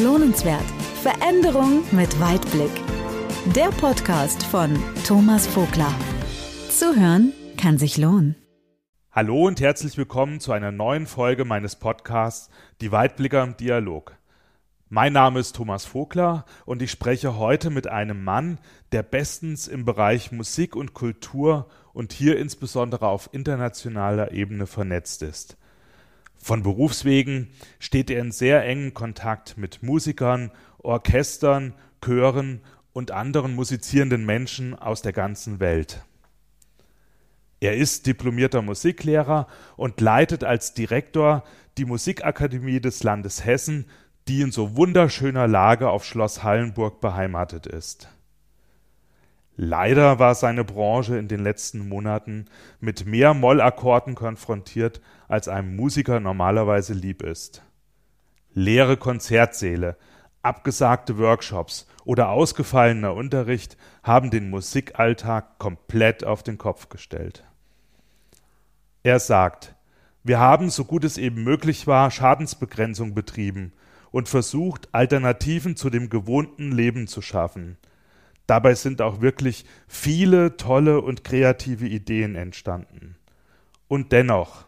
Lohnenswert. Veränderung mit Weitblick. Der Podcast von Thomas Vogler. Zuhören kann sich lohnen. Hallo und herzlich willkommen zu einer neuen Folge meines Podcasts Die Weitblicker im Dialog. Mein Name ist Thomas Vogler und ich spreche heute mit einem Mann, der bestens im Bereich Musik und Kultur und hier insbesondere auf internationaler Ebene vernetzt ist. Von Berufswegen steht er in sehr engen Kontakt mit Musikern, Orchestern, Chören und anderen musizierenden Menschen aus der ganzen Welt. Er ist diplomierter Musiklehrer und leitet als Direktor die Musikakademie des Landes Hessen, die in so wunderschöner Lage auf Schloss Hallenburg beheimatet ist. Leider war seine Branche in den letzten Monaten mit mehr Mollakkorden konfrontiert, als einem Musiker normalerweise lieb ist. Leere Konzertsäle, abgesagte Workshops oder ausgefallener Unterricht haben den Musikalltag komplett auf den Kopf gestellt. Er sagt, wir haben, so gut es eben möglich war, Schadensbegrenzung betrieben und versucht, Alternativen zu dem gewohnten Leben zu schaffen – Dabei sind auch wirklich viele tolle und kreative Ideen entstanden. Und dennoch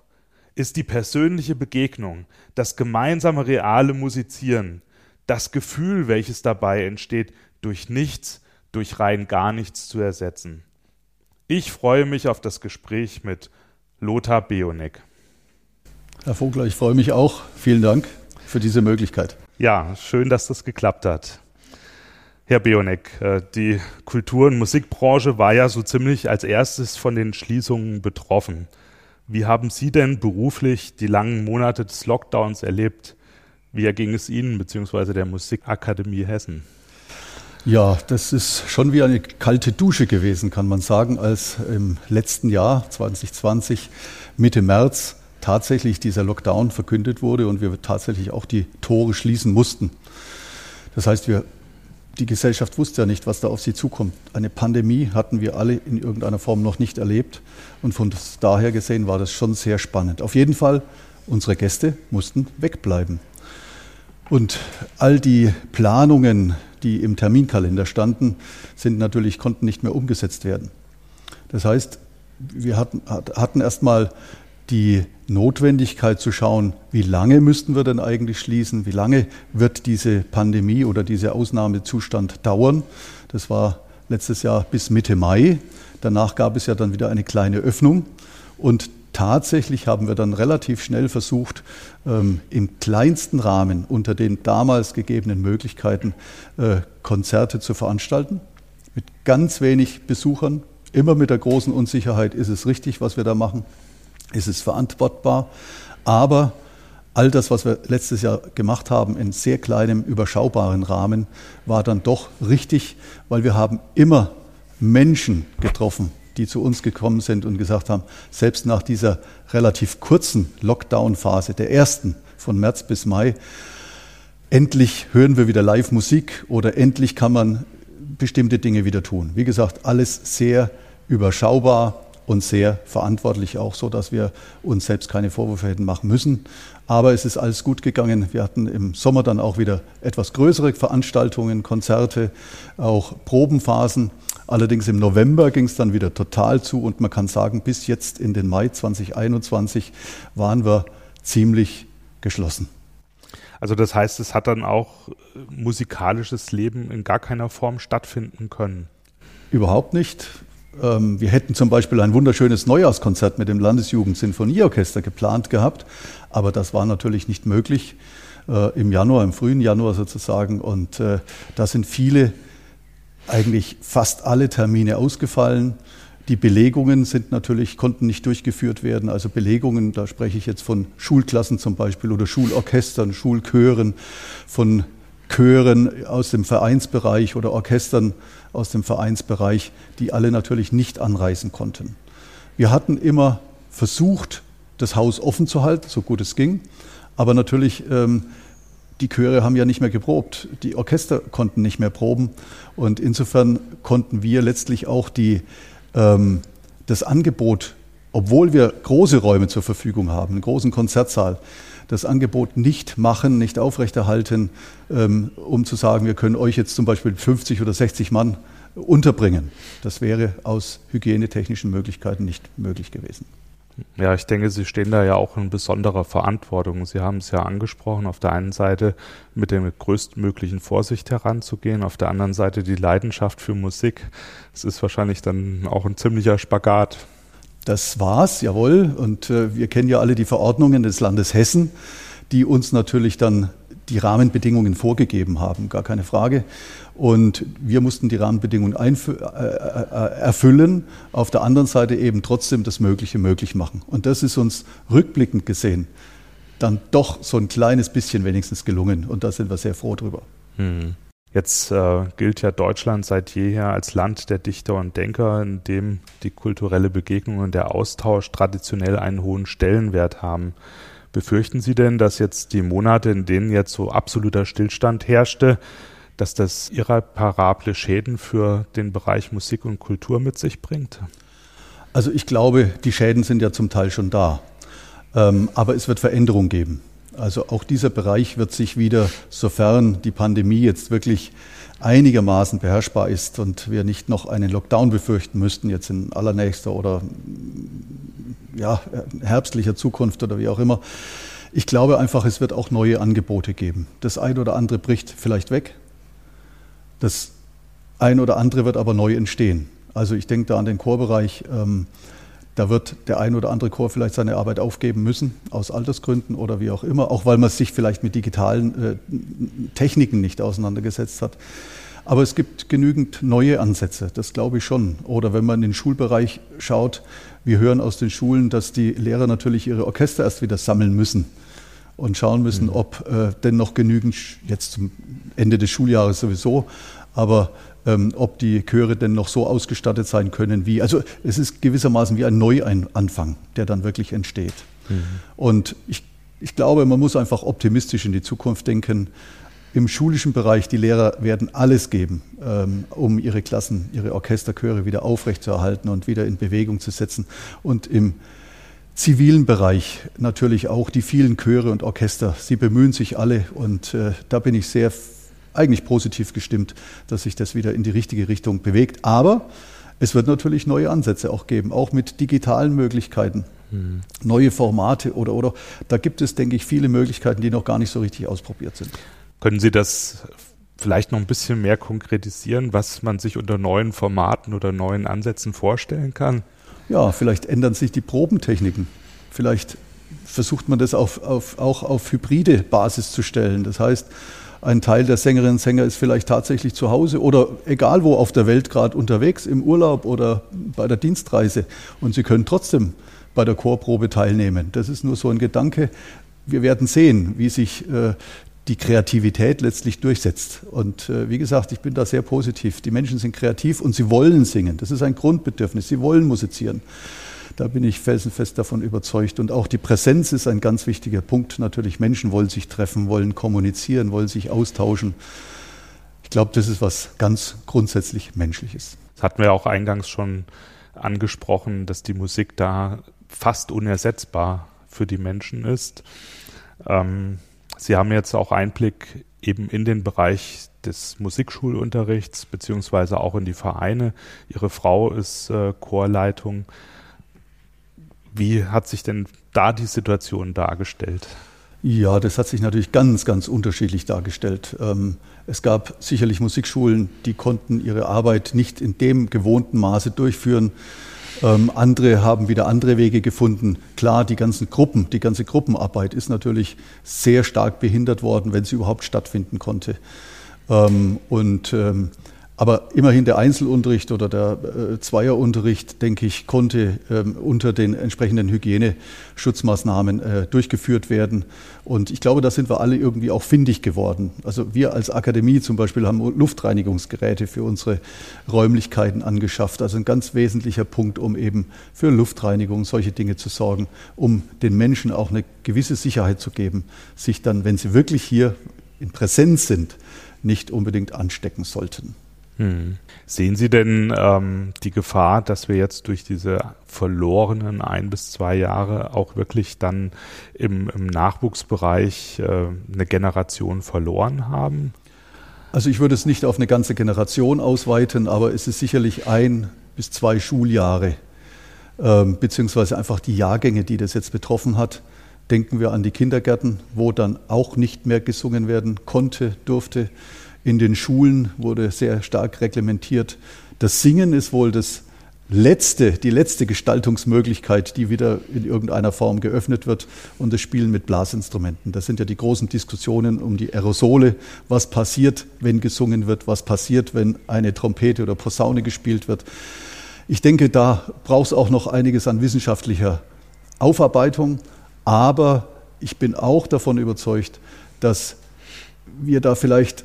ist die persönliche Begegnung, das gemeinsame reale Musizieren, das Gefühl, welches dabei entsteht, durch nichts, durch rein gar nichts zu ersetzen. Ich freue mich auf das Gespräch mit Lothar Beonek. Herr Vogler, ich freue mich auch. Vielen Dank für diese Möglichkeit. Ja, schön, dass das geklappt hat. Herr Bionek, äh, die Kultur- und Musikbranche war ja so ziemlich als erstes von den Schließungen betroffen. Wie haben Sie denn beruflich die langen Monate des Lockdowns erlebt? Wie erging es Ihnen bzw. der Musikakademie Hessen? Ja, das ist schon wie eine kalte Dusche gewesen, kann man sagen, als im letzten Jahr 2020 Mitte März tatsächlich dieser Lockdown verkündet wurde und wir tatsächlich auch die Tore schließen mussten. Das heißt, wir die Gesellschaft wusste ja nicht, was da auf sie zukommt. Eine Pandemie hatten wir alle in irgendeiner Form noch nicht erlebt. Und von daher gesehen war das schon sehr spannend. Auf jeden Fall, unsere Gäste mussten wegbleiben. Und all die Planungen, die im Terminkalender standen, sind natürlich, konnten nicht mehr umgesetzt werden. Das heißt, wir hatten, hatten erst mal die Notwendigkeit zu schauen, wie lange müssten wir denn eigentlich schließen, wie lange wird diese Pandemie oder dieser Ausnahmezustand dauern. Das war letztes Jahr bis Mitte Mai. Danach gab es ja dann wieder eine kleine Öffnung und tatsächlich haben wir dann relativ schnell versucht, ähm, im kleinsten Rahmen unter den damals gegebenen Möglichkeiten äh, Konzerte zu veranstalten, mit ganz wenig Besuchern, immer mit der großen Unsicherheit, ist es richtig, was wir da machen ist es verantwortbar. Aber all das, was wir letztes Jahr gemacht haben, in sehr kleinem, überschaubaren Rahmen, war dann doch richtig, weil wir haben immer Menschen getroffen, die zu uns gekommen sind und gesagt haben, selbst nach dieser relativ kurzen Lockdown-Phase, der ersten von März bis Mai, endlich hören wir wieder Live-Musik oder endlich kann man bestimmte Dinge wieder tun. Wie gesagt, alles sehr überschaubar, und sehr verantwortlich auch so, dass wir uns selbst keine Vorwürfe hätten machen müssen. Aber es ist alles gut gegangen. Wir hatten im Sommer dann auch wieder etwas größere Veranstaltungen, Konzerte, auch Probenphasen. Allerdings im November ging es dann wieder total zu und man kann sagen, bis jetzt in den Mai 2021 waren wir ziemlich geschlossen. Also das heißt, es hat dann auch musikalisches Leben in gar keiner Form stattfinden können. Überhaupt nicht. Ähm, wir hätten zum Beispiel ein wunderschönes Neujahrskonzert mit dem Landesjugendsinfonieorchester geplant gehabt, aber das war natürlich nicht möglich äh, im Januar, im frühen Januar sozusagen. Und äh, da sind viele, eigentlich fast alle Termine ausgefallen. Die Belegungen sind natürlich, konnten nicht durchgeführt werden. Also Belegungen, da spreche ich jetzt von Schulklassen zum Beispiel oder Schulorchestern, Schulchören, von Chören aus dem Vereinsbereich oder Orchestern aus dem Vereinsbereich, die alle natürlich nicht anreisen konnten. Wir hatten immer versucht, das Haus offen zu halten, so gut es ging, aber natürlich ähm, die Chöre haben ja nicht mehr geprobt, die Orchester konnten nicht mehr proben. Und insofern konnten wir letztlich auch die, ähm, das Angebot, obwohl wir große Räume zur Verfügung haben, einen großen Konzertsaal, das Angebot nicht machen, nicht aufrechterhalten, ähm, um zu sagen, wir können euch jetzt zum Beispiel 50 oder 60 Mann unterbringen. Das wäre aus hygienetechnischen Möglichkeiten nicht möglich gewesen. Ja, ich denke, Sie stehen da ja auch in besonderer Verantwortung. Sie haben es ja angesprochen, auf der einen Seite mit der größtmöglichen Vorsicht heranzugehen, auf der anderen Seite die Leidenschaft für Musik. Es ist wahrscheinlich dann auch ein ziemlicher Spagat. Das war's, jawohl. Und äh, wir kennen ja alle die Verordnungen des Landes Hessen, die uns natürlich dann die Rahmenbedingungen vorgegeben haben, gar keine Frage. Und wir mussten die Rahmenbedingungen äh, äh, erfüllen, auf der anderen Seite eben trotzdem das Mögliche möglich machen. Und das ist uns rückblickend gesehen dann doch so ein kleines bisschen wenigstens gelungen. Und da sind wir sehr froh drüber. Hm. Jetzt äh, gilt ja Deutschland seit jeher als Land der Dichter und Denker, in dem die kulturelle Begegnung und der Austausch traditionell einen hohen Stellenwert haben. Befürchten Sie denn, dass jetzt die Monate, in denen jetzt so absoluter Stillstand herrschte, dass das irreparable Schäden für den Bereich Musik und Kultur mit sich bringt? Also ich glaube, die Schäden sind ja zum Teil schon da. Ähm, aber es wird Veränderungen geben. Also auch dieser Bereich wird sich wieder, sofern die Pandemie jetzt wirklich einigermaßen beherrschbar ist und wir nicht noch einen Lockdown befürchten müssten, jetzt in allernächster oder ja, herbstlicher Zukunft oder wie auch immer. Ich glaube einfach, es wird auch neue Angebote geben. Das ein oder andere bricht vielleicht weg. Das ein oder andere wird aber neu entstehen. Also ich denke da an den Chorbereich. Ähm, da wird der ein oder andere Chor vielleicht seine Arbeit aufgeben müssen, aus Altersgründen oder wie auch immer, auch weil man sich vielleicht mit digitalen äh, Techniken nicht auseinandergesetzt hat. Aber es gibt genügend neue Ansätze, das glaube ich schon. Oder wenn man in den Schulbereich schaut, wir hören aus den Schulen, dass die Lehrer natürlich ihre Orchester erst wieder sammeln müssen und schauen müssen, mhm. ob äh, denn noch genügend, jetzt zum Ende des Schuljahres sowieso, aber ähm, ob die Chöre denn noch so ausgestattet sein können wie. Also es ist gewissermaßen wie ein Neuanfang, der dann wirklich entsteht. Mhm. Und ich, ich glaube, man muss einfach optimistisch in die Zukunft denken. Im schulischen Bereich, die Lehrer werden alles geben, ähm, um ihre Klassen, ihre Orchesterchöre wieder aufrechtzuerhalten und wieder in Bewegung zu setzen. Und im zivilen Bereich natürlich auch die vielen Chöre und Orchester. Sie bemühen sich alle und äh, da bin ich sehr eigentlich positiv gestimmt, dass sich das wieder in die richtige Richtung bewegt. Aber es wird natürlich neue Ansätze auch geben, auch mit digitalen Möglichkeiten, mhm. neue Formate oder, oder. Da gibt es, denke ich, viele Möglichkeiten, die noch gar nicht so richtig ausprobiert sind. Können Sie das vielleicht noch ein bisschen mehr konkretisieren, was man sich unter neuen Formaten oder neuen Ansätzen vorstellen kann? Ja, vielleicht ändern sich die Probentechniken. Vielleicht versucht man das auf, auf, auch auf hybride Basis zu stellen. Das heißt, ein Teil der Sängerinnen und Sänger ist vielleicht tatsächlich zu Hause oder egal wo auf der Welt gerade unterwegs, im Urlaub oder bei der Dienstreise. Und sie können trotzdem bei der Chorprobe teilnehmen. Das ist nur so ein Gedanke. Wir werden sehen, wie sich äh, die Kreativität letztlich durchsetzt. Und äh, wie gesagt, ich bin da sehr positiv. Die Menschen sind kreativ und sie wollen singen. Das ist ein Grundbedürfnis. Sie wollen musizieren. Da bin ich felsenfest davon überzeugt. Und auch die Präsenz ist ein ganz wichtiger Punkt. Natürlich, Menschen wollen sich treffen, wollen kommunizieren, wollen sich austauschen. Ich glaube, das ist was ganz grundsätzlich Menschliches. Das hatten wir auch eingangs schon angesprochen, dass die Musik da fast unersetzbar für die Menschen ist. Ähm, Sie haben jetzt auch Einblick eben in den Bereich des Musikschulunterrichts beziehungsweise auch in die Vereine. Ihre Frau ist äh, Chorleitung. Wie hat sich denn da die Situation dargestellt? Ja, das hat sich natürlich ganz, ganz unterschiedlich dargestellt. Ähm, es gab sicherlich Musikschulen, die konnten ihre Arbeit nicht in dem gewohnten Maße durchführen. Ähm, andere haben wieder andere Wege gefunden. Klar, die ganzen Gruppen, die ganze Gruppenarbeit ist natürlich sehr stark behindert worden, wenn sie überhaupt stattfinden konnte. Ähm, und aber immerhin der Einzelunterricht oder der äh, Zweierunterricht, denke ich, konnte ähm, unter den entsprechenden Hygieneschutzmaßnahmen äh, durchgeführt werden. Und ich glaube, da sind wir alle irgendwie auch findig geworden. Also wir als Akademie zum Beispiel haben Luftreinigungsgeräte für unsere Räumlichkeiten angeschafft. Also ein ganz wesentlicher Punkt, um eben für Luftreinigung, solche Dinge zu sorgen, um den Menschen auch eine gewisse Sicherheit zu geben, sich dann, wenn sie wirklich hier in Präsenz sind, nicht unbedingt anstecken sollten. Hm. Sehen Sie denn ähm, die Gefahr, dass wir jetzt durch diese verlorenen ein bis zwei Jahre auch wirklich dann im, im Nachwuchsbereich äh, eine Generation verloren haben? Also ich würde es nicht auf eine ganze Generation ausweiten, aber es ist sicherlich ein bis zwei Schuljahre, ähm, beziehungsweise einfach die Jahrgänge, die das jetzt betroffen hat. Denken wir an die Kindergärten, wo dann auch nicht mehr gesungen werden konnte, durfte. In den Schulen wurde sehr stark reglementiert. Das Singen ist wohl das letzte, die letzte Gestaltungsmöglichkeit, die wieder in irgendeiner Form geöffnet wird und das Spielen mit Blasinstrumenten. Das sind ja die großen Diskussionen um die Aerosole. Was passiert, wenn gesungen wird? Was passiert, wenn eine Trompete oder Posaune gespielt wird? Ich denke, da braucht es auch noch einiges an wissenschaftlicher Aufarbeitung. Aber ich bin auch davon überzeugt, dass wir da vielleicht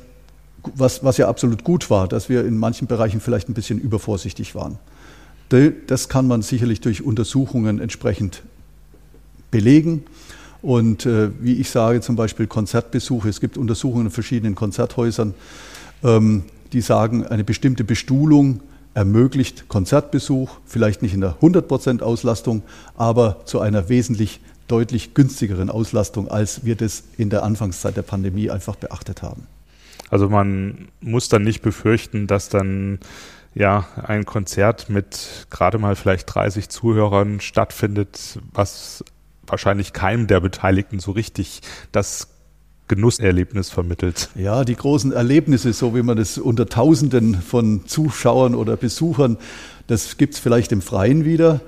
was, was ja absolut gut war, dass wir in manchen Bereichen vielleicht ein bisschen übervorsichtig waren. Das kann man sicherlich durch Untersuchungen entsprechend belegen. Und äh, wie ich sage, zum Beispiel Konzertbesuche. Es gibt Untersuchungen in verschiedenen Konzerthäusern, ähm, die sagen, eine bestimmte Bestuhlung ermöglicht Konzertbesuch, vielleicht nicht in der 100% Auslastung, aber zu einer wesentlich deutlich günstigeren Auslastung, als wir das in der Anfangszeit der Pandemie einfach beachtet haben. Also man muss dann nicht befürchten, dass dann ja ein Konzert mit gerade mal vielleicht 30 Zuhörern stattfindet, was wahrscheinlich keinem der Beteiligten so richtig das Genusserlebnis vermittelt. Ja, die großen Erlebnisse, so wie man das unter Tausenden von Zuschauern oder Besuchern, das gibt es vielleicht im Freien wieder.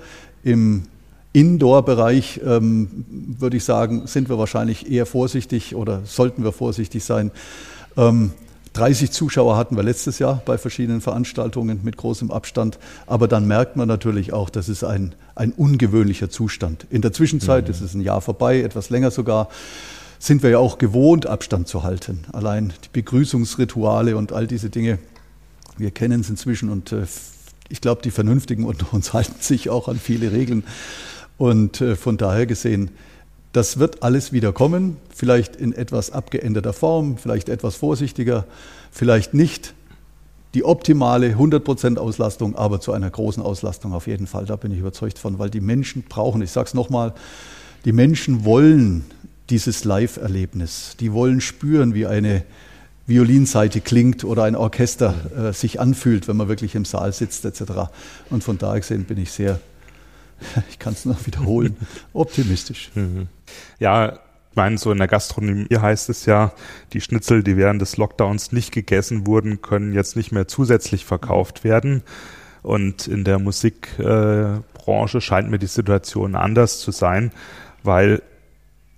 Im Indoor-Bereich ähm, würde ich sagen, sind wir wahrscheinlich eher vorsichtig oder sollten wir vorsichtig sein. Ähm, 30 Zuschauer hatten wir letztes Jahr bei verschiedenen Veranstaltungen mit großem Abstand. Aber dann merkt man natürlich auch, das ist ein, ein ungewöhnlicher Zustand. In der Zwischenzeit, mhm. ist ein Jahr vorbei, etwas länger sogar, sind wir ja auch gewohnt, Abstand zu halten. Allein die Begrüßungsrituale und all diese Dinge, wir kennen es inzwischen und äh, ich glaube, die Vernünftigen unter uns halten sich auch an viele Regeln. Und äh, von daher gesehen, das wird alles wieder kommen, vielleicht in etwas abgeänderter Form, vielleicht etwas vorsichtiger, vielleicht nicht die optimale 100% Auslastung, aber zu einer großen Auslastung auf jeden Fall. Da bin ich überzeugt von, weil die Menschen brauchen, ich sage es nochmal, die Menschen wollen dieses Live-Erlebnis. Die wollen spüren, wie eine Violinseite klingt oder ein Orchester äh, sich anfühlt, wenn man wirklich im Saal sitzt etc. Und von daher gesehen bin ich sehr ich kann es noch wiederholen, optimistisch. Mhm. Ja, ich meine, so in der Gastronomie heißt es ja, die Schnitzel, die während des Lockdowns nicht gegessen wurden, können jetzt nicht mehr zusätzlich verkauft werden. Und in der Musikbranche scheint mir die Situation anders zu sein, weil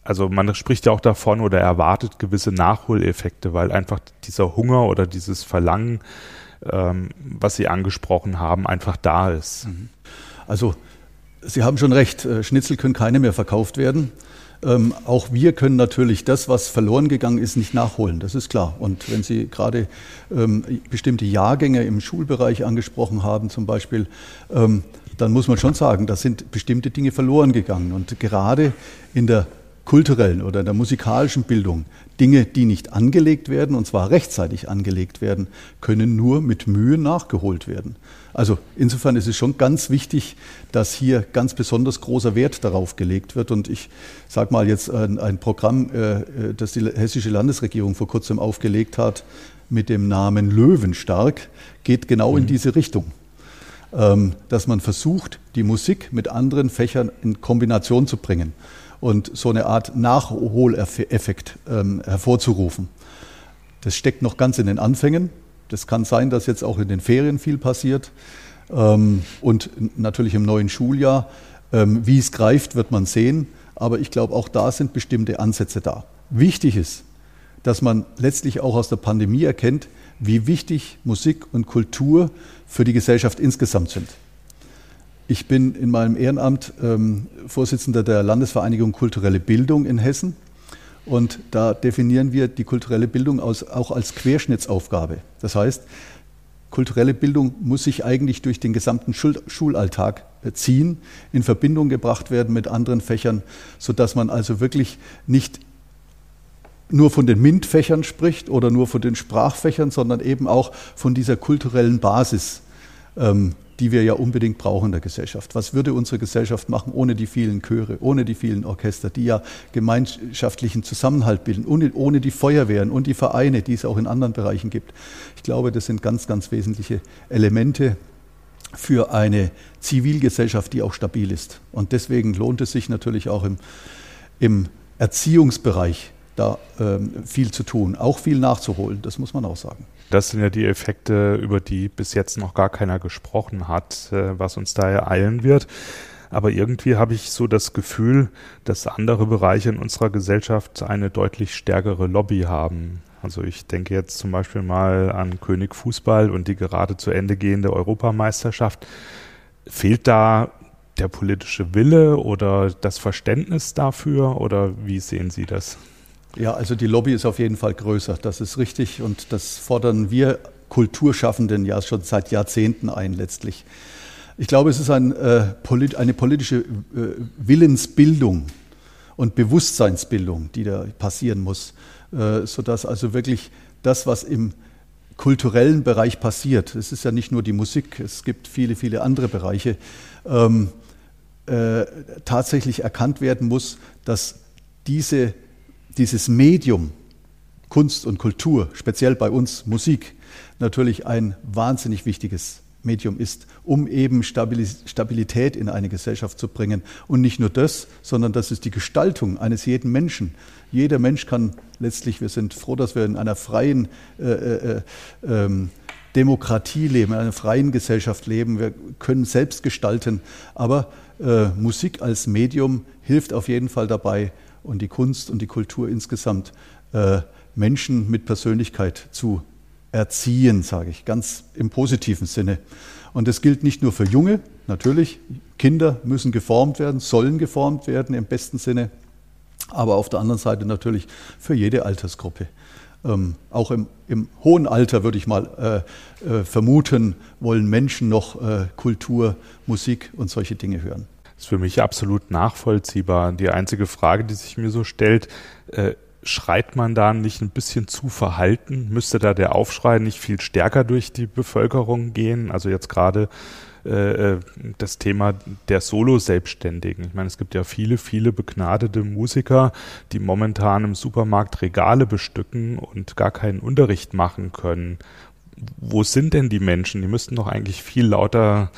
also man spricht ja auch davon oder erwartet gewisse Nachholeffekte, weil einfach dieser Hunger oder dieses Verlangen, ähm, was Sie angesprochen haben, einfach da ist. Also Sie haben schon recht, äh, Schnitzel können keine mehr verkauft werden. Ähm, auch wir können natürlich das, was verloren gegangen ist, nicht nachholen, das ist klar. Und wenn Sie gerade ähm, bestimmte Jahrgänge im Schulbereich angesprochen haben, zum Beispiel, ähm, dann muss man schon sagen, da sind bestimmte Dinge verloren gegangen. Und gerade in der kulturellen oder in der musikalischen Bildung Dinge, die nicht angelegt werden, und zwar rechtzeitig angelegt werden, können nur mit Mühe nachgeholt werden. Also insofern ist es schon ganz wichtig, dass hier ganz besonders großer Wert darauf gelegt wird. Und ich sage mal jetzt ein, ein Programm, äh, äh, das die hessische Landesregierung vor kurzem aufgelegt hat, mit dem Namen Löwenstark, geht genau mhm. in diese Richtung. Ähm, dass man versucht, die Musik mit anderen Fächern in Kombination zu bringen und so eine Art Nachholeffekt ähm, hervorzurufen. Das steckt noch ganz in den Anfängen. Das kann sein, dass jetzt auch in den Ferien viel passiert ähm, und natürlich im neuen Schuljahr. Ähm, wie es greift, wird man sehen. Aber ich glaube, auch da sind bestimmte Ansätze da. Wichtig ist, dass man letztlich auch aus der Pandemie erkennt, wie wichtig Musik und Kultur für die Gesellschaft insgesamt sind. Ich bin in meinem Ehrenamt ähm, Vorsitzender der Landesvereinigung Kulturelle Bildung in Hessen. Und da definieren wir die kulturelle Bildung aus, auch als Querschnittsaufgabe. Das heißt, kulturelle Bildung muss sich eigentlich durch den gesamten Schul Schulalltag äh, ziehen, in Verbindung gebracht werden mit anderen Fächern, sodass man also wirklich nicht nur von den MINT-Fächern spricht oder nur von den Sprachfächern, sondern eben auch von dieser kulturellen Basis, ähm, die wir ja unbedingt brauchen in der Gesellschaft. Was würde unsere Gesellschaft machen ohne die vielen Chöre, ohne die vielen Orchester, die ja gemeinschaftlichen Zusammenhalt bilden, ohne, ohne die Feuerwehren und die Vereine, die es auch in anderen Bereichen gibt. Ich glaube, das sind ganz, ganz wesentliche Elemente für eine Zivilgesellschaft, die auch stabil ist. Und deswegen lohnt es sich natürlich auch im, im Erziehungsbereich da ähm, viel zu tun, auch viel nachzuholen, das muss man auch sagen. Das sind ja die Effekte, über die bis jetzt noch gar keiner gesprochen hat, äh, was uns da ereilen wird. Aber irgendwie habe ich so das Gefühl, dass andere Bereiche in unserer Gesellschaft eine deutlich stärkere Lobby haben. Also ich denke jetzt zum Beispiel mal an König Fußball und die gerade zu Ende gehende Europameisterschaft. Fehlt da der politische Wille oder das Verständnis dafür oder wie sehen Sie das? Ja, also die Lobby ist auf jeden Fall größer, das ist richtig und das fordern wir Kulturschaffenden ja schon seit Jahrzehnten ein letztlich. Ich glaube, es ist ein, äh, eine politische äh, Willensbildung und Bewusstseinsbildung, die da passieren muss, äh, sodass also wirklich das, was im kulturellen Bereich passiert, es ist ja nicht nur die Musik, es gibt viele, viele andere Bereiche, ähm, äh, tatsächlich erkannt werden muss, dass diese dieses Medium Kunst und Kultur, speziell bei uns Musik, natürlich ein wahnsinnig wichtiges Medium ist, um eben Stabilität in eine Gesellschaft zu bringen. Und nicht nur das, sondern das ist die Gestaltung eines jeden Menschen. Jeder Mensch kann letztlich, wir sind froh, dass wir in einer freien äh, äh, äh, Demokratie leben, in einer freien Gesellschaft leben. Wir können selbst gestalten. Aber äh, Musik als Medium hilft auf jeden Fall dabei, und die Kunst und die Kultur insgesamt äh, Menschen mit Persönlichkeit zu erziehen, sage ich, ganz im positiven Sinne. Und das gilt nicht nur für Junge, natürlich, Kinder müssen geformt werden, sollen geformt werden im besten Sinne, aber auf der anderen Seite natürlich für jede Altersgruppe. Ähm, auch im, im, hohen Alter würde ich mal äh, äh, vermuten, wollen Menschen noch äh, Kultur, Musik und solche Dinge hören ist für mich absolut nachvollziehbar. Die einzige Frage, die sich mir so stellt, äh, schreit man da nicht ein bisschen zu verhalten? Müsste da der Aufschrei nicht viel stärker durch die Bevölkerung gehen? Also jetzt gerade äh, äh, das Thema der Solo-Selbstständigen. Ich meine, es gibt ja viele, viele begnadete Musiker, die momentan im Supermarkt Regale bestücken und gar keinen Unterricht machen können. Wo sind denn die Menschen? Die müssten doch eigentlich viel lauter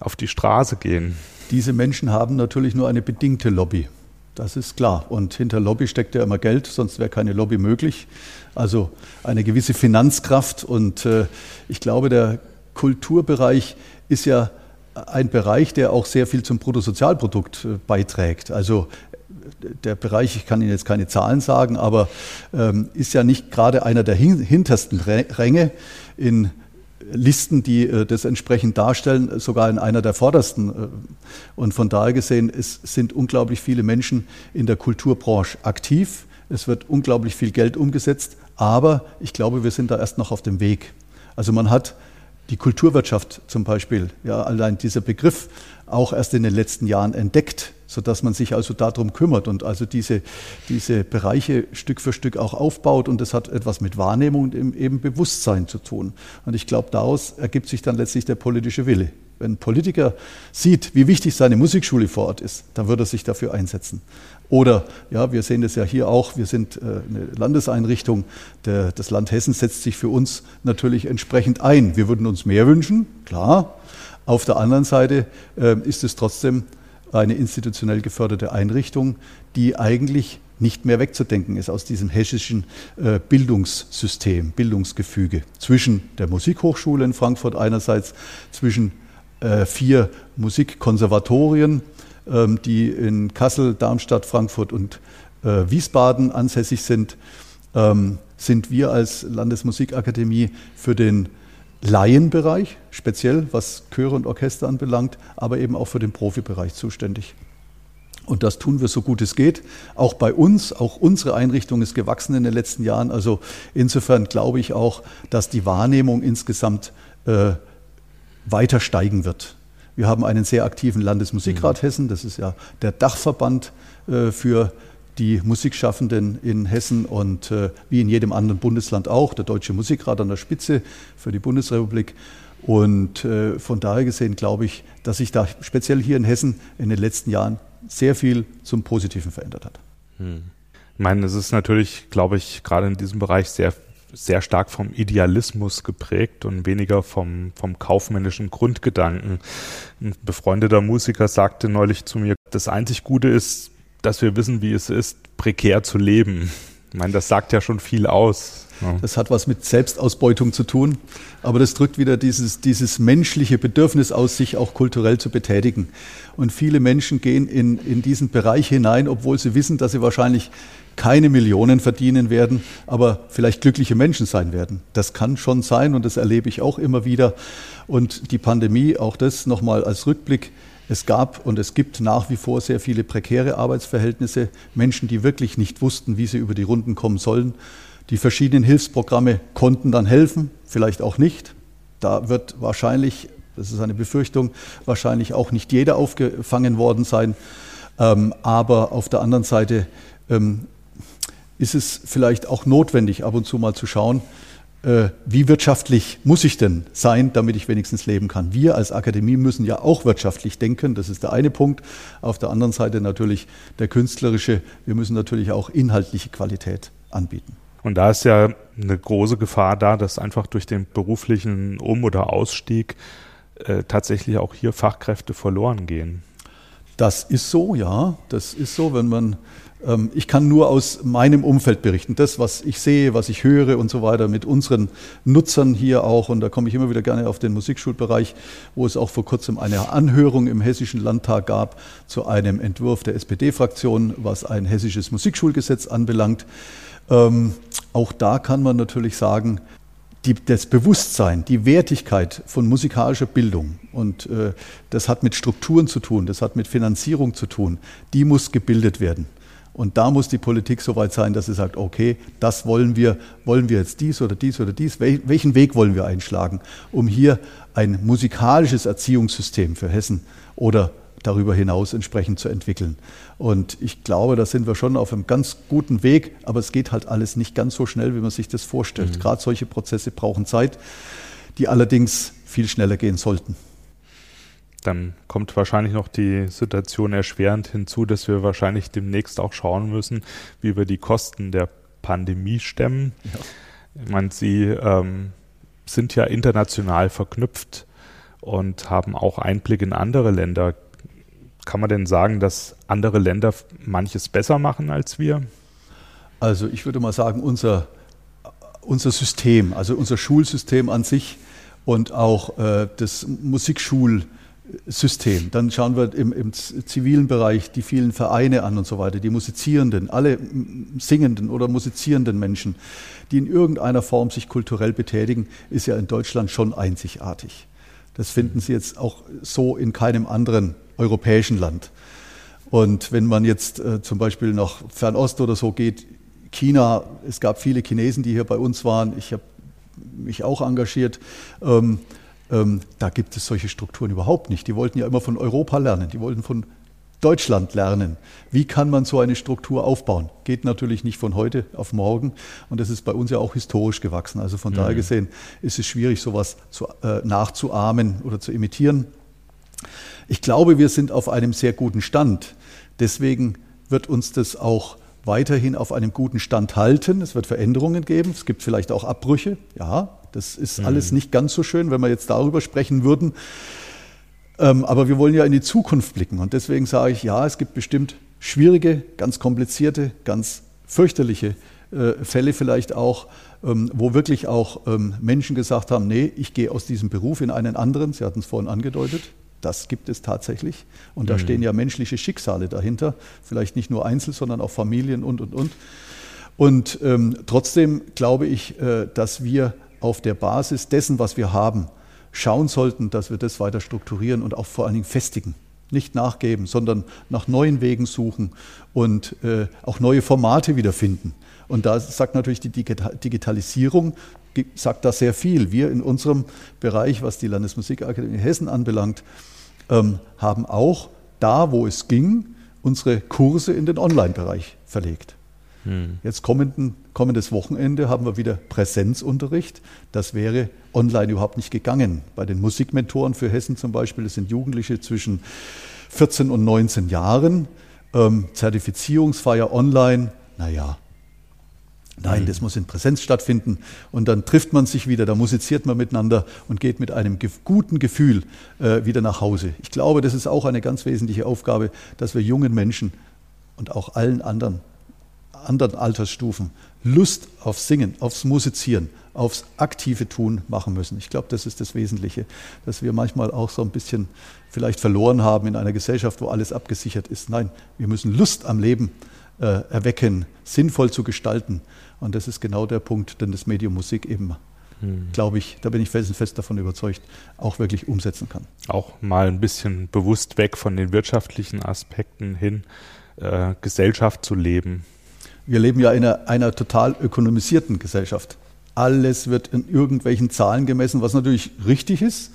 auf die Straße gehen. Diese Menschen haben natürlich nur eine bedingte Lobby. Das ist klar. Und hinter Lobby steckt ja immer Geld, sonst wäre keine Lobby möglich. Also eine gewisse Finanzkraft. Und äh, ich glaube, der Kulturbereich ist ja ein Bereich, der auch sehr viel zum Bruttosozialprodukt äh, beiträgt. Also der Bereich, ich kann Ihnen jetzt keine Zahlen sagen, aber ähm, ist ja nicht gerade einer der hintersten Ränge in Listen, die äh, das entsprechend darstellen, sogar in einer der vordersten. Äh, und von daher gesehen, es sind unglaublich viele Menschen in der Kulturbranche aktiv. Es wird unglaublich viel Geld umgesetzt, aber ich glaube, wir sind da erst noch auf dem Weg. Also man hat die Kulturwirtschaft zum Beispiel, ja, allein dieser Begriff auch erst in den letzten Jahren entdeckt sodass man sich also darum kümmert und also diese, diese Bereiche Stück für Stück auch aufbaut. Und das hat etwas mit Wahrnehmung und eben Bewusstsein zu tun. Und ich glaube, daraus ergibt sich dann letztlich der politische Wille. Wenn ein Politiker sieht, wie wichtig seine Musikschule vor Ort ist, dann wird er sich dafür einsetzen. Oder, ja, wir sehen das ja hier auch, wir sind äh, eine Landeseinrichtung, der, das Land Hessen setzt sich für uns natürlich entsprechend ein. Wir würden uns mehr wünschen, klar. Auf der anderen Seite äh, ist es trotzdem eine institutionell geförderte Einrichtung, die eigentlich nicht mehr wegzudenken ist aus diesem hessischen äh, Bildungssystem, Bildungsgefüge zwischen der Musikhochschule in Frankfurt einerseits, zwischen äh, vier Musikkonservatorien, ähm, die in Kassel, Darmstadt, Frankfurt und äh, Wiesbaden ansässig sind, ähm, sind wir als Landesmusikakademie für den Laienbereich, speziell was Chöre und Orchester anbelangt, aber eben auch für den Profibereich zuständig. Und das tun wir so gut es geht. Auch bei uns, auch unsere Einrichtung ist gewachsen in den letzten Jahren. Also insofern glaube ich auch, dass die Wahrnehmung insgesamt äh, weiter steigen wird. Wir haben einen sehr aktiven Landesmusikrat mhm. Hessen. Das ist ja der Dachverband äh, für die Musikschaffenden in Hessen und äh, wie in jedem anderen Bundesland auch, der Deutsche Musikrat an der Spitze für die Bundesrepublik. Und äh, von daher gesehen glaube ich, dass sich da speziell hier in Hessen in den letzten Jahren sehr viel zum Positiven verändert hat. Hm. Ich meine, es ist natürlich, glaube ich, gerade in diesem Bereich sehr, sehr stark vom Idealismus geprägt und weniger vom, vom kaufmännischen Grundgedanken. Ein befreundeter Musiker sagte neulich zu mir, das einzig Gute ist, dass wir wissen, wie es ist, prekär zu leben. Ich meine, das sagt ja schon viel aus. Das hat was mit Selbstausbeutung zu tun, aber das drückt wieder dieses, dieses menschliche Bedürfnis aus, sich auch kulturell zu betätigen. Und viele Menschen gehen in, in diesen Bereich hinein, obwohl sie wissen, dass sie wahrscheinlich keine Millionen verdienen werden, aber vielleicht glückliche Menschen sein werden. Das kann schon sein und das erlebe ich auch immer wieder. Und die Pandemie, auch das nochmal als Rückblick, es gab und es gibt nach wie vor sehr viele prekäre Arbeitsverhältnisse, Menschen, die wirklich nicht wussten, wie sie über die Runden kommen sollen. Die verschiedenen Hilfsprogramme konnten dann helfen, vielleicht auch nicht. Da wird wahrscheinlich, das ist eine Befürchtung, wahrscheinlich auch nicht jeder aufgefangen worden sein. Ähm, aber auf der anderen Seite ähm, ist es vielleicht auch notwendig, ab und zu mal zu schauen, wie wirtschaftlich muss ich denn sein, damit ich wenigstens leben kann. Wir als Akademie müssen ja auch wirtschaftlich denken, das ist der eine Punkt. Auf der anderen Seite natürlich der künstlerische, wir müssen natürlich auch inhaltliche Qualität anbieten. Und da ist ja eine große Gefahr da, dass einfach durch den beruflichen Um- oder Ausstieg äh, tatsächlich auch hier Fachkräfte verloren gehen. Das ist so, ja. Das ist so, wenn man ich kann nur aus meinem Umfeld berichten. Das, was ich sehe, was ich höre und so weiter mit unseren Nutzern hier auch. Und da komme ich immer wieder gerne auf den Musikschulbereich, wo es auch vor kurzem eine Anhörung im Hessischen Landtag gab zu einem Entwurf der SPD-Fraktion, was ein hessisches Musikschulgesetz anbelangt. Ähm, auch da kann man natürlich sagen, die, das Bewusstsein, die Wertigkeit von musikalischer Bildung, und äh, das hat mit Strukturen zu tun, das hat mit Finanzierung zu tun, die muss gebildet werden. Und da muss die Politik so weit sein, dass sie sagt, okay, das wollen wir, wollen wir jetzt dies oder dies oder dies, welchen Weg wollen wir einschlagen, um hier ein musikalisches Erziehungssystem für Hessen oder darüber hinaus entsprechend zu entwickeln. Und ich glaube, da sind wir schon auf einem ganz guten Weg, aber es geht halt alles nicht ganz so schnell, wie man sich das vorstellt. Mhm. Gerade solche Prozesse brauchen Zeit, die allerdings viel schneller gehen sollten. Dann kommt wahrscheinlich noch die Situation erschwerend hinzu, dass wir wahrscheinlich demnächst auch schauen müssen, wie wir die Kosten der Pandemie stemmen. Ja. Ich meine, Sie ähm, sind ja international verknüpft und haben auch Einblick in andere Länder. Kann man denn sagen, dass andere Länder manches besser machen als wir? Also ich würde mal sagen, unser, unser System, also unser Schulsystem an sich und auch äh, das Musikschul- System. Dann schauen wir im, im, zivilen Bereich die vielen Vereine an und so weiter, die Musizierenden, alle singenden oder musizierenden Menschen, die in irgendeiner Form sich kulturell betätigen, ist ja in Deutschland schon einzigartig. Das finden Sie jetzt auch so in keinem anderen europäischen Land. Und wenn man jetzt äh, zum Beispiel nach Fernost oder so geht, China, es gab viele Chinesen, die hier bei uns waren, ich habe mich auch engagiert. Ähm, ähm, da gibt es solche Strukturen überhaupt nicht. Die wollten ja immer von Europa lernen, die wollten von Deutschland lernen. Wie kann man so eine Struktur aufbauen? Geht natürlich nicht von heute auf morgen und das ist bei uns ja auch historisch gewachsen. Also von mhm. daher gesehen ist es schwierig, sowas zu, äh, nachzuahmen oder zu imitieren. Ich glaube, wir sind auf einem sehr guten Stand. Deswegen wird uns das auch weiterhin auf einem guten Stand halten. Es wird Veränderungen geben. Es gibt vielleicht auch Abbrüche. Ja, das ist mhm. alles nicht ganz so schön, wenn wir jetzt darüber sprechen würden. Ähm, aber wir wollen ja in die Zukunft blicken. Und deswegen sage ich, ja, es gibt bestimmt schwierige, ganz komplizierte, ganz fürchterliche äh, Fälle vielleicht auch, ähm, wo wirklich auch ähm, Menschen gesagt haben, nee, ich gehe aus diesem Beruf in einen anderen. Sie hatten es vorhin angedeutet. Das gibt es tatsächlich. Und da mhm. stehen ja menschliche Schicksale dahinter. Vielleicht nicht nur Einzel, sondern auch Familien und, und, und. Und ähm, trotzdem glaube ich, äh, dass wir auf der Basis dessen, was wir haben, schauen sollten, dass wir das weiter strukturieren und auch vor allen Dingen festigen. Nicht nachgeben, sondern nach neuen Wegen suchen und äh, auch neue Formate wiederfinden. Und da sagt natürlich die Digitalisierung, sagt da sehr viel. Wir in unserem Bereich, was die Landesmusikakademie Hessen anbelangt, ähm, haben auch da, wo es ging, unsere Kurse in den Online-Bereich verlegt. Hm. Jetzt kommenden, kommendes Wochenende haben wir wieder Präsenzunterricht. Das wäre online überhaupt nicht gegangen. Bei den Musikmentoren für Hessen zum Beispiel, das sind Jugendliche zwischen 14 und 19 Jahren. Ähm, Zertifizierungsfeier online, naja, Nein, das muss in Präsenz stattfinden und dann trifft man sich wieder, da musiziert man miteinander und geht mit einem guten Gefühl äh, wieder nach Hause. Ich glaube, das ist auch eine ganz wesentliche Aufgabe, dass wir jungen Menschen und auch allen anderen, anderen Altersstufen Lust aufs Singen, aufs Musizieren, aufs aktive Tun machen müssen. Ich glaube, das ist das Wesentliche, dass wir manchmal auch so ein bisschen vielleicht verloren haben in einer Gesellschaft, wo alles abgesichert ist. Nein, wir müssen Lust am Leben äh, erwecken, sinnvoll zu gestalten. Und das ist genau der Punkt, den das Medium Musik eben, hm. glaube ich, da bin ich felsenfest davon überzeugt, auch wirklich umsetzen kann. Auch mal ein bisschen bewusst weg von den wirtschaftlichen Aspekten hin, äh, Gesellschaft zu leben. Wir leben ja in einer, einer total ökonomisierten Gesellschaft. Alles wird in irgendwelchen Zahlen gemessen, was natürlich richtig ist.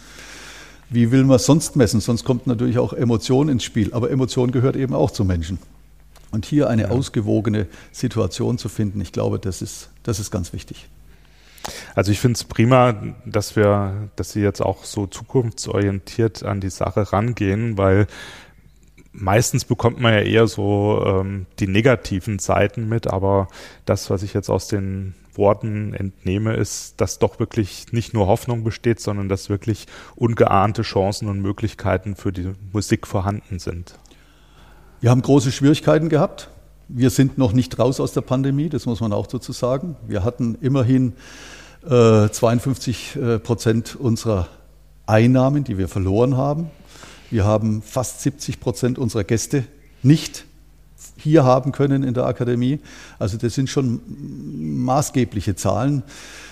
Wie will man sonst messen? Sonst kommt natürlich auch Emotion ins Spiel. Aber Emotion gehört eben auch zu Menschen. Und hier eine ja. ausgewogene Situation zu finden, ich glaube, das ist, das ist ganz wichtig. Also ich finde es prima, dass wir, dass Sie jetzt auch so zukunftsorientiert an die Sache rangehen, weil meistens bekommt man ja eher so ähm, die negativen Seiten mit, aber das, was ich jetzt aus den Worten entnehme, ist, dass doch wirklich nicht nur Hoffnung besteht, sondern dass wirklich ungeahnte Chancen und Möglichkeiten für die Musik vorhanden sind. Wir haben große Schwierigkeiten gehabt. Wir sind noch nicht raus aus der Pandemie, das muss man auch dazu sagen. Wir hatten immerhin äh, 52 äh, Prozent unserer Einnahmen, die wir verloren haben. Wir haben fast 70 Prozent unserer Gäste nicht hier haben können in der Akademie. Also das sind schon maßgebliche Zahlen.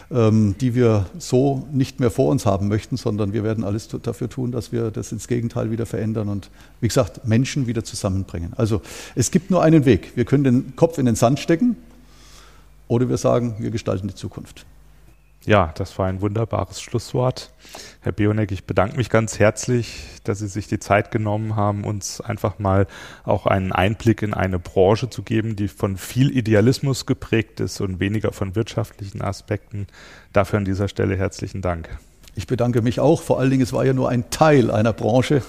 Ähm, die wir so nicht mehr vor uns haben möchten, sondern wir werden alles dafür tun, dass wir das ins Gegenteil wieder verändern und, wie gesagt, Menschen wieder zusammenbringen. Also es gibt nur einen Weg. Wir können den Kopf in den Sand stecken oder wir sagen, wir gestalten die Zukunft. Ja, das war ein wunderbares Schlusswort. Herr Bionek, ich bedanke mich ganz herzlich, dass Sie sich die Zeit genommen haben, uns einfach mal auch einen Einblick in eine Branche zu geben, die von viel Idealismus geprägt ist und weniger von wirtschaftlichen Aspekten. Dafür an dieser Stelle herzlichen Dank. Ich bedanke mich auch. Vor allen Dingen, es war ja nur ein Teil einer Branche.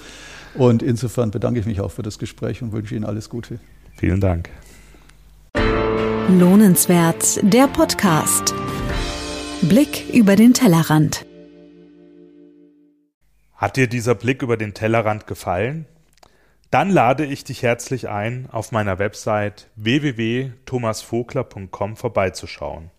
Und insofern bedanke ich mich auch für das Gespräch und wünsche Ihnen alles Gute. Vielen Dank. Lohnenswert, der Podcast. Blick über den Tellerrand. Hat dir dieser Blick über den Tellerrand gefallen? Dann lade ich dich herzlich ein, auf meiner Website www.thomasvogler.com vorbeizuschauen.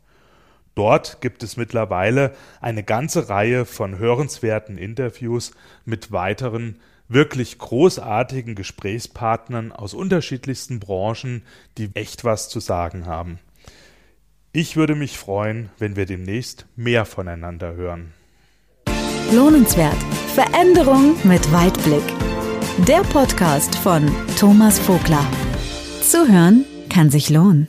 Dort gibt es mittlerweile eine ganze Reihe von hörenswerten Interviews mit weiteren wirklich großartigen Gesprächspartnern aus unterschiedlichsten Branchen, die echt was zu sagen haben. Ich würde mich freuen, wenn wir demnächst mehr voneinander hören. Lohnenswert. Veränderung mit Weitblick. Der Podcast von Thomas Vogler. Zuhören kann sich lohnen.